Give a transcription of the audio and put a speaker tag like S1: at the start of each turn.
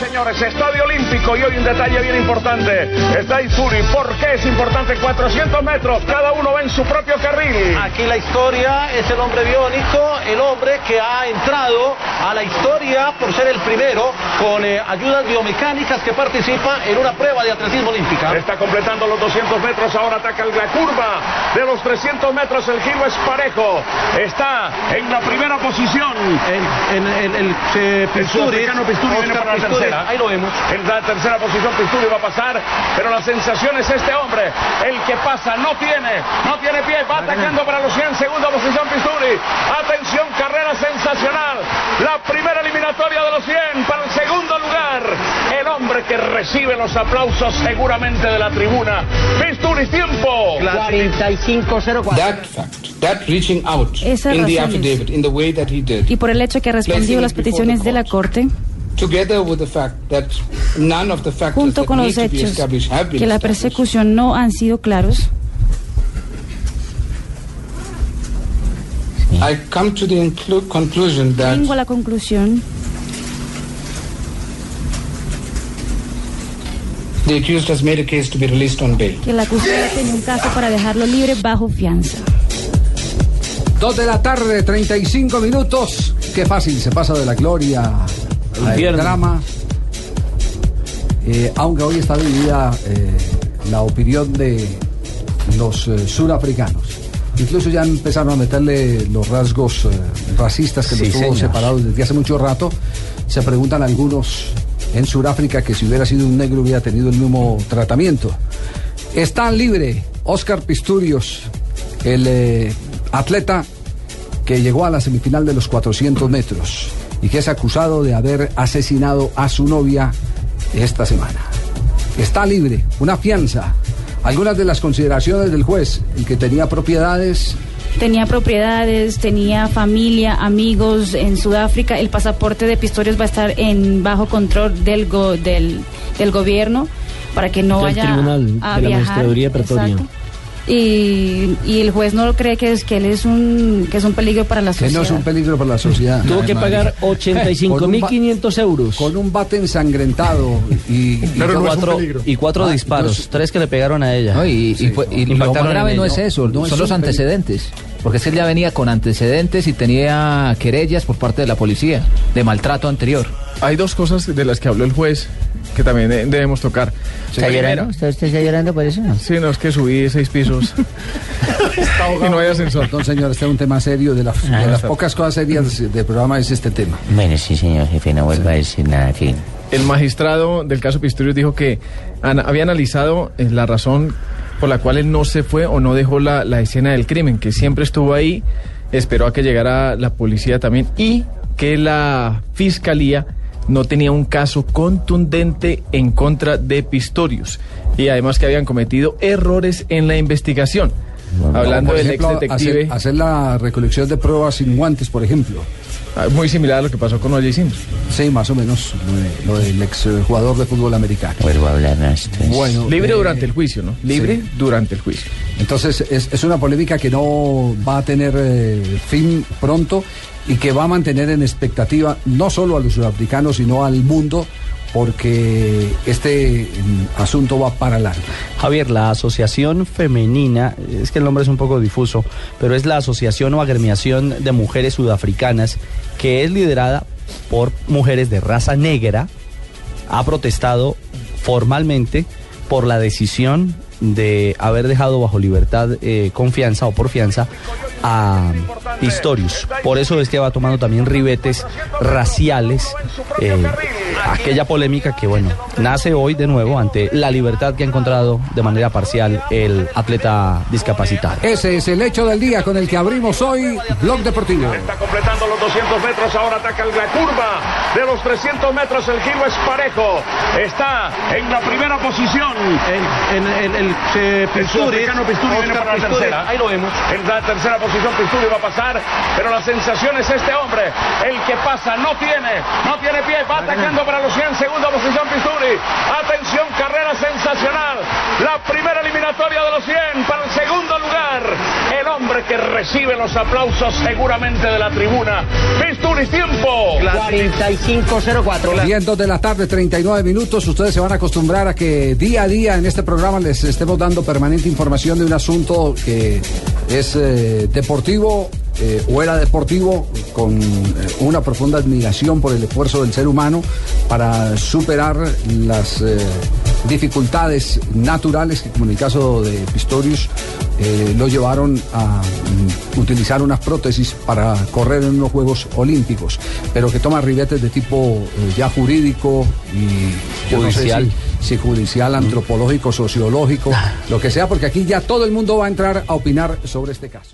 S1: señores, Estadio Olímpico y hoy un detalle bien importante. Está Izuri. ¿Por qué es importante? 400 metros, cada uno va en su propio carril.
S2: Aquí la historia es el hombre biónico, el hombre que ha entrado a la historia por ser el primero con eh, ayudas biomecánicas que participa en una prueba de atletismo olímpica.
S1: Está completando los 200 metros, ahora ataca la curva de los 300 metros, el giro es parejo. Está en la primera posición.
S2: En, en- en el eh, Pisturi,
S1: sudafricano Pisturi viene
S2: Oscar
S1: para la
S2: Pisturi,
S1: tercera.
S2: ahí lo vemos.
S1: En la tercera posición Pisturi va a pasar, pero la sensación es este hombre, el que pasa, no tiene, no tiene pie, va atacando para los 100, segunda posición Pisturi. Atención, carrera sensacional. La primera eliminatoria de los 100 para el segundo lugar. El hombre que recibe los aplausos seguramente de la tribuna. Pisturi, tiempo.
S3: 4504.
S4: That fact, that reaching out
S5: Esas
S4: in the affidavit, in the way that he did,
S5: Y por el hecho que respondió las peticiones de la Corte,
S4: together with the fact that none of the factors
S5: junto con los hechos
S4: established have been
S5: que la
S4: established,
S5: persecución no han sido claros,
S4: I come to the conclusion that
S5: vengo a la conclusión
S4: the accused has made a case to be released on bail.
S5: que la acusada tenía un caso para dejarlo libre bajo fianza.
S6: Dos de la tarde, 35 minutos. Qué fácil se pasa de la gloria
S2: Infierno.
S6: drama. Eh, aunque hoy está dividida eh, la opinión de los eh, surafricanos. Incluso ya empezaron a meterle los rasgos eh, racistas que
S7: Sí,
S6: los tuvo separados desde hace mucho rato. Se preguntan algunos en Sudáfrica que si hubiera sido un negro hubiera tenido el mismo tratamiento. Está libre Oscar Pistorius, el atleta que llegó a la semifinal de los 400 metros y que es acusado de haber asesinado a su novia esta semana. Está libre, una fianza. Algunas de las consideraciones del juez, el que tenía propiedades,
S5: Tenía propiedades, tenía familia, amigos en Sudáfrica. El pasaporte de Pistorius va a estar en bajo control del, go- del, del gobierno para que no
S7: Del
S5: vaya
S7: tribunal,
S5: a
S7: de la
S5: viajar. Y, y el juez no cree que es que él es un que es un peligro para la
S6: que
S5: sociedad.
S6: no es un peligro para la sociedad.
S7: Tuvo que pagar
S6: Con un ba-
S7: 85.500 euros.
S6: Con un bate ensangrentado y, y-
S8: cuatro, y cuatro
S6: Ah,
S8: disparos,
S6: no es-
S8: tres que le pegaron a ella.
S7: No, y, y fue- y lo más grave no es eso,
S6: No,
S7: son
S6: es
S7: los antecedentes. Porque es que él ya venía con antecedentes y tenía querellas por parte de la policía de maltrato anterior.
S8: Hay dos cosas de las que habló el juez que también debemos tocar.
S7: ¿Está
S8: Primero-
S7: llorando? ¿Usted, usted está llorando por eso?
S8: Sí, no, es que subí seis pisos y no hay ascensor.
S6: Perdón, señor, este es un tema serio. De, las- de las pocas cosas serias del programa es este tema.
S9: Bueno, sí, señor jefe, no vuelva a decir nada que...
S8: El magistrado del caso Pistorius dijo que ana- había analizado eh, la razón por la cual él no se fue o no dejó la, la escena del crimen, que siempre estuvo ahí, esperó a que llegara la policía también y que la fiscalía no tenía un caso contundente en contra de Pistorius y además que habían cometido errores en la investigación. Hablando del ex detective,
S6: hacer, hacer la recolección de pruebas sin guantes, por ejemplo.
S8: Ah, muy similar a lo que pasó con O.J. Simpson.
S6: Sí, más o menos, lo, de- lo del ex eh, jugador de fútbol americano.
S9: Vuelvo a hablar entonces.
S6: Bueno,
S8: Libre
S6: eh,
S8: durante el juicio, ¿no? Libre
S6: sí.
S8: durante el juicio.
S6: Entonces es, es una polémica que no va a tener eh, fin pronto y que va a mantener en expectativa no solo a los sudafricanos, sino al mundo, porque este mm, asunto va para largo.
S7: Javier, la Asociación Femenina, es que el nombre es un poco difuso, pero es la Asociación o Agremiación de Mujeres Sudafricanas, que es liderada por mujeres de raza negra, ha protestado formalmente por la decisión de haber dejado bajo libertad eh, confianza o por fianza a Pistorius. Por eso es que va tomando también ribetes raciales, eh, aquella polémica que, bueno, nace hoy de nuevo ante la libertad que ha encontrado de manera parcial el atleta discapacitado.
S6: Ese es el hecho del día con el que abrimos hoy Blog Deportivo.
S1: Está completando los 200 metros, ahora ataca la curva de los 300 metros, el giro es parejo. Está en la primera posición.
S2: En- el eh, Pisturi, ahí lo vemos.
S1: En la tercera posición Pisturi va a pasar, pero la sensación es este hombre, el que pasa, no tiene, no tiene pie, va atacando para los 100, segunda posición Pisturi. Atención, carrera sensacional. La primera eliminatoria de los 100 para el segundo lugar. El hombre que recibe los aplausos seguramente de la tribuna. Pisturis, tiempo.
S3: 4504.
S6: 10 de la tarde, 39 minutos. Ustedes se van a acostumbrar a que día a día en este programa les estemos dando permanente información de un asunto que es eh, deportivo eh, o era deportivo con eh, una profunda admiración por el esfuerzo del ser humano para superar las eh, dificultades naturales que como en el caso de Pistorius eh, lo llevaron a mm, utilizar unas prótesis para correr en unos Juegos Olímpicos, pero que toma ribetes de tipo eh, ya jurídico y yo no sé
S7: Judicial.
S6: si- si judicial, antropológico, sociológico, lo que sea, porque aquí ya todo el mundo va a entrar a opinar sobre este caso.